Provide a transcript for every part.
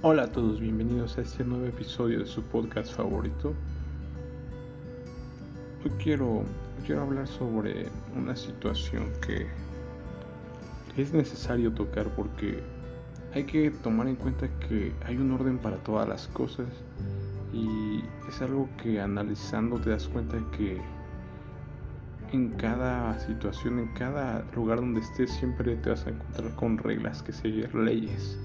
Hola a todos, bienvenidos a este nuevo episodio de su podcast favorito. Hoy quiero, quiero hablar sobre una situación que es necesario tocar porque hay que tomar en cuenta que hay un orden para todas las cosas y es algo que analizando te das cuenta que en cada situación, en cada lugar donde estés, siempre te vas a encontrar con reglas que seguir, leyes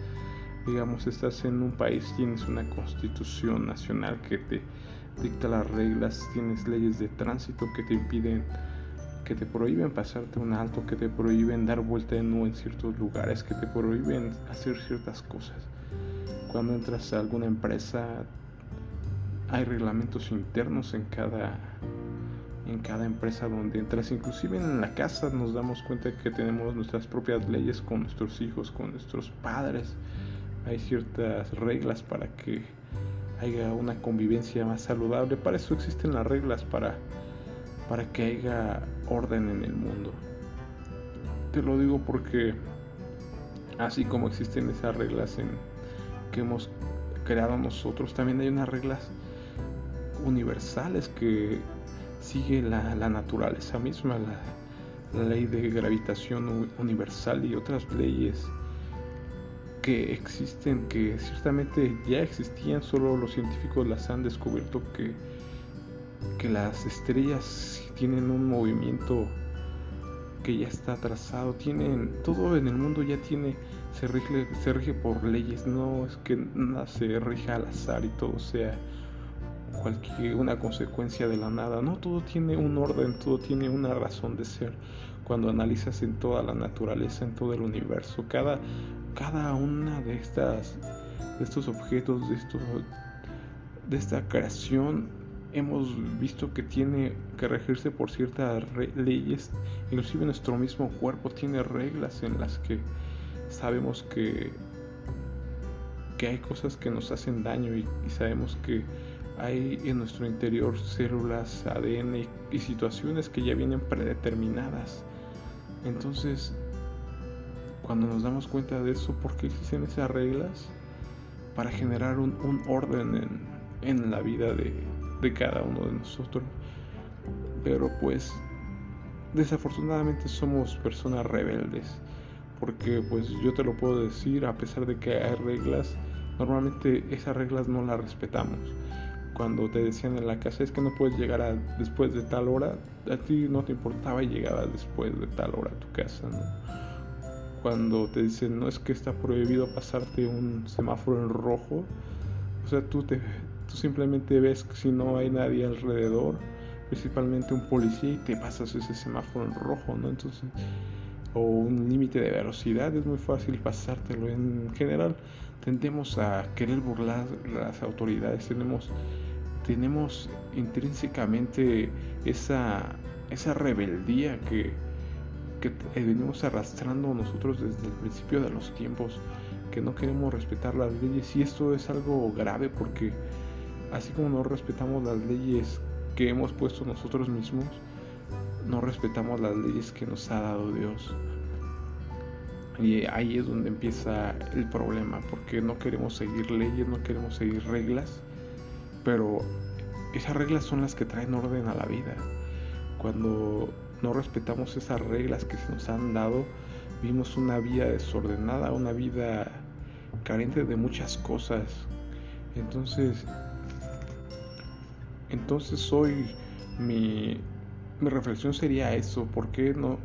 digamos, estás en un país, tienes una constitución nacional que te dicta las reglas, tienes leyes de tránsito que te impiden, que te prohíben pasarte un alto, que te prohíben dar vuelta de nuevo en ciertos lugares, que te prohíben hacer ciertas cosas. Cuando entras a alguna empresa, hay reglamentos internos en cada en cada empresa donde entras, inclusive en la casa nos damos cuenta que tenemos nuestras propias leyes con nuestros hijos, con nuestros padres, hay ciertas reglas para que haya una convivencia más saludable. Para eso existen las reglas, para, para que haya orden en el mundo. Te lo digo porque así como existen esas reglas que hemos creado nosotros, también hay unas reglas universales que sigue la, naturaleza misma, la ley de gravitación universal y otras leyes que existen, que ciertamente ya existían, solo los científicos las han descubierto que, que las estrellas tienen un movimiento que ya está trazado, tienen, todo en el mundo ya tiene, se rige, se rige por leyes, no es que nada se rija al azar y todo sea cualquier una consecuencia de la nada, no, todo tiene un orden, todo tiene una razón de ser. Cuando analizas en toda la naturaleza, en todo el universo, cada cada una de estas de estos objetos de estos de esta creación hemos visto que tiene que regirse por ciertas leyes inclusive nuestro mismo cuerpo tiene reglas en las que sabemos que que hay cosas que nos hacen daño y, sabemos que hay en nuestro interior células, ADN y situaciones que ya vienen predeterminadas. Entonces, cuando nos damos cuenta de eso, ¿por qué existen esas reglas? Para generar un, orden en, la vida de, de cada uno de nosotros. Pero pues desafortunadamente somos personas rebeldes. Porque pues yo te lo puedo decir, a pesar de que hay reglas, normalmente esas reglas no las respetamos. Cuando te decían en la casa es que no puedes llegar después de tal hora, a ti no te importaba llegar después de tal hora a tu casa, ¿no? cuando te dicen no es que está prohibido pasarte un semáforo en rojo, o sea, tú, te, tú simplemente ves que si no hay nadie alrededor, principalmente un policía, y te pasas ese semáforo en rojo, ¿no? Entonces, o un límite de velocidad, es muy fácil pasártelo. En general, tendemos a querer burlar las autoridades, tenemos, tenemos intrínsecamente esa, esa rebeldía que que venimos arrastrando nosotros desde el principio de los tiempos, que no queremos respetar las leyes y esto es algo grave porque así como no respetamos las leyes que hemos puesto nosotros mismos, no respetamos las leyes que nos ha dado Dios. Y ahí es donde empieza el problema, porque no queremos seguir leyes, no queremos seguir reglas, pero esas reglas son las que traen orden a la vida. Cuando no respetamos esas reglas que se nos han dado, vivimos una vida desordenada, una vida carente de muchas cosas. Entonces, entonces hoy mi, mi reflexión sería eso, ¿por qué no,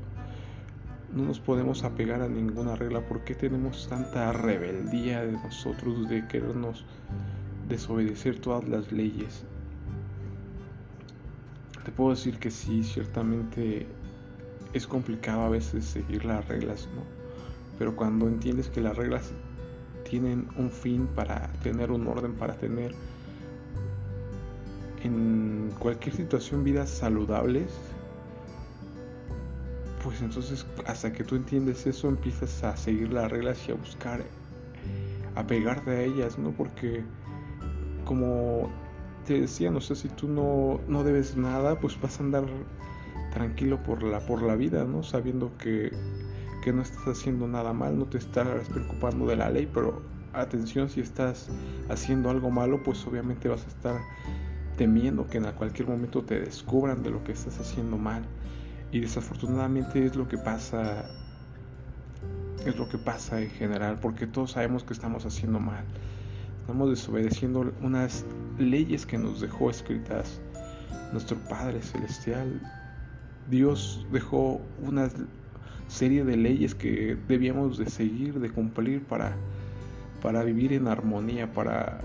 no nos podemos apegar a ninguna regla? ¿Por qué tenemos tanta rebeldía de nosotros de querernos desobedecer todas las leyes? te puedo decir que sí, ciertamente es complicado a veces seguir las reglas, ¿no? Pero cuando entiendes que las reglas tienen un fin para tener un orden, para tener en cualquier situación vidas saludables, pues entonces hasta que tú entiendes eso empiezas a seguir las reglas y a buscar a pegarte a ellas, ¿no? Porque como te decía, no sé si tú no, no debes nada, pues vas a andar tranquilo por la, por la vida, ¿no? Sabiendo que, que no estás haciendo nada mal, no te estás preocupando de la ley, pero atención si estás haciendo algo malo, pues obviamente vas a estar temiendo que en cualquier momento te descubran de lo que estás haciendo mal. Y desafortunadamente es lo que pasa es lo que pasa en general, porque todos sabemos que estamos haciendo mal. Estamos desobedeciendo unas leyes que nos dejó escritas nuestro Padre Celestial. Dios dejó una serie de leyes que debíamos de seguir, de cumplir para, para vivir en armonía, para...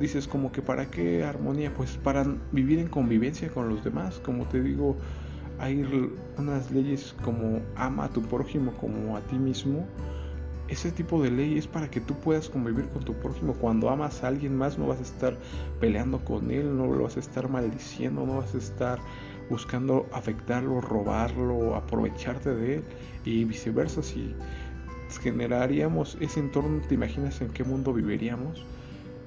Dices como que para qué armonía, pues para vivir en convivencia con los demás, como te digo, hay unas leyes como ama a tu prójimo como a ti mismo. Ese tipo de ley es para que tú puedas convivir con tu prójimo. Cuando amas a alguien más no vas a estar peleando con él, no lo vas a estar maldiciendo, no vas a estar buscando afectarlo, robarlo, aprovecharte de él y viceversa. Si generaríamos ese entorno, ¿te imaginas en qué mundo viviríamos?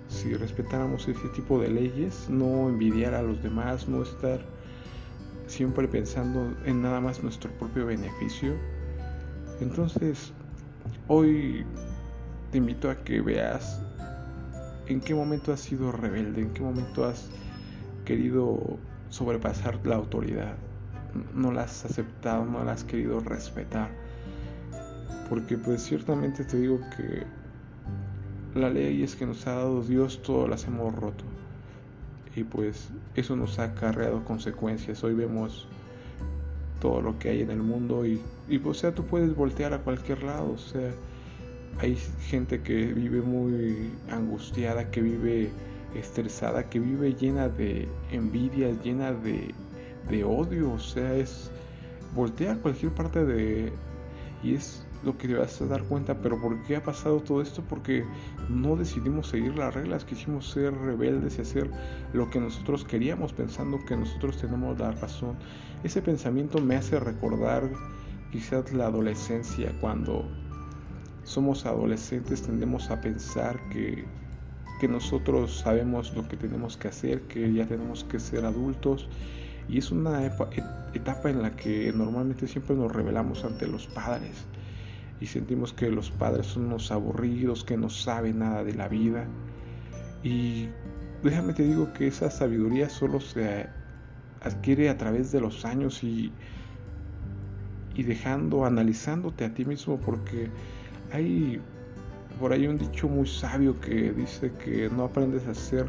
Si respetáramos ese tipo de leyes, no envidiar a los demás, no estar siempre pensando en nada más nuestro propio beneficio. Entonces, hoy te invito a que veas en qué momento has sido rebelde, en qué momento has querido sobrepasar la autoridad, no la has aceptado, no la has querido respetar. Porque pues ciertamente te digo que la ley es que nos ha dado Dios, todo las hemos roto y pues eso nos ha acarreado consecuencias. Hoy vemos todo lo que hay en el mundo y, y o sea, tú puedes voltear a cualquier lado, o sea, hay gente que vive muy angustiada, que vive estresada, que vive llena de envidia, llena de, de odio, o sea, es voltea a cualquier parte de y es lo que te vas a dar cuenta, pero ¿por qué ha pasado todo esto? Porque no decidimos seguir las reglas, quisimos ser rebeldes y hacer lo que nosotros queríamos pensando que nosotros tenemos la razón. Ese pensamiento me hace recordar quizás la adolescencia, cuando somos adolescentes tendemos a pensar que, que nosotros sabemos lo que tenemos que hacer, que ya tenemos que ser adultos y es una etapa en la que normalmente siempre nos revelamos ante los padres y sentimos que los padres son unos aburridos, que no saben nada de la vida. Y déjame te digo que esa sabiduría solo se adquiere a través de los años y, y dejando, analizándote a ti mismo, porque hay por ahí un dicho muy sabio que dice que no aprendes a ser,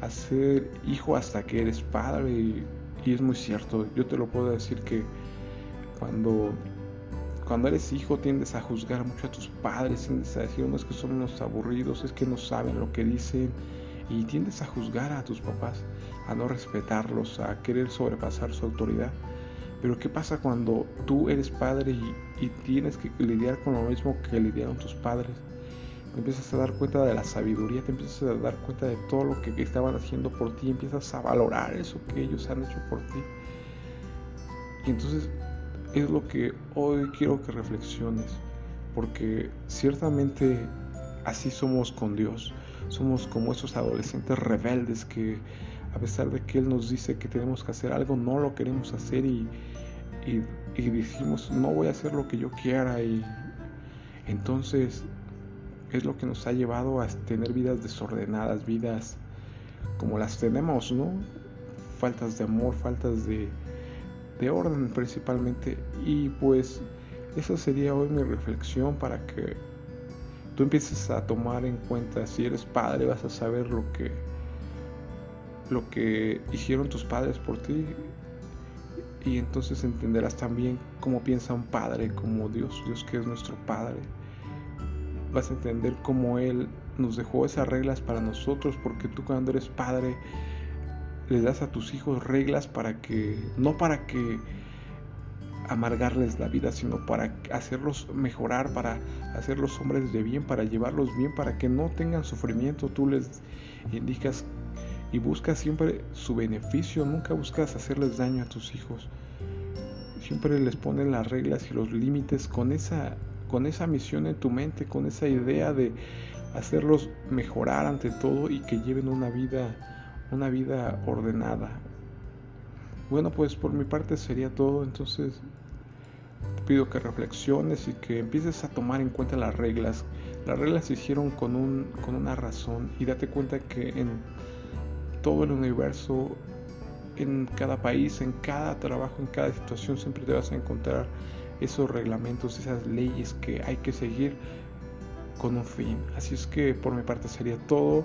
a ser hijo hasta que eres padre y, y es muy cierto. Yo te lo puedo decir que cuando cuando eres hijo tiendes a juzgar mucho a tus padres, tiendes a decir, unos que son unos aburridos, es que no saben lo que dicen, y tiendes a juzgar a tus papás, a no respetarlos, a querer sobrepasar su autoridad. Pero ¿qué pasa cuando tú eres padre y, tienes que lidiar con lo mismo que lidiaron tus padres? Te empiezas a dar cuenta de la sabiduría, te empiezas a dar cuenta de todo lo que estaban haciendo por ti, empiezas a valorar eso que ellos han hecho por ti. Y entonces es lo que hoy quiero que reflexiones, porque ciertamente así somos con Dios. Somos como esos adolescentes rebeldes que a pesar de que Él nos dice que tenemos que hacer algo, no lo queremos hacer y, y, y decimos, no voy a hacer lo que yo quiera. Y entonces es lo que nos ha llevado a tener vidas desordenadas, vidas como las tenemos, ¿no? Faltas de amor, faltas de, de orden principalmente. Y pues esa sería hoy mi reflexión para que tú empieces a tomar en cuenta, si eres padre vas a saber lo que lo que hicieron tus padres por ti y entonces entenderás también cómo piensa un padre, como Dios, Dios que es nuestro padre. Vas a entender cómo Él nos dejó esas reglas para nosotros, porque tú cuando eres padre le das a tus hijos reglas para que, no para que amargarles la vida, sino para hacerlos mejorar, para hacerlos hombres de bien, para llevarlos bien, para que no tengan sufrimiento. Tú les indicas y buscas siempre su beneficio, nunca buscas hacerles daño a tus hijos. Siempre les pones las reglas y los límites con esa, con esa misión en tu mente, con esa idea de hacerlos mejorar ante todo y que lleven una vida una vida ordenada. Bueno, pues por mi parte sería todo, entonces te pido que reflexiones y que empieces a tomar en cuenta las reglas. Las reglas se hicieron con, un, con una razón y date cuenta que en todo el universo, en cada país, en cada trabajo, en cada situación, siempre te vas a encontrar esos reglamentos, esas leyes que hay que seguir con un fin. Así es que por mi parte sería todo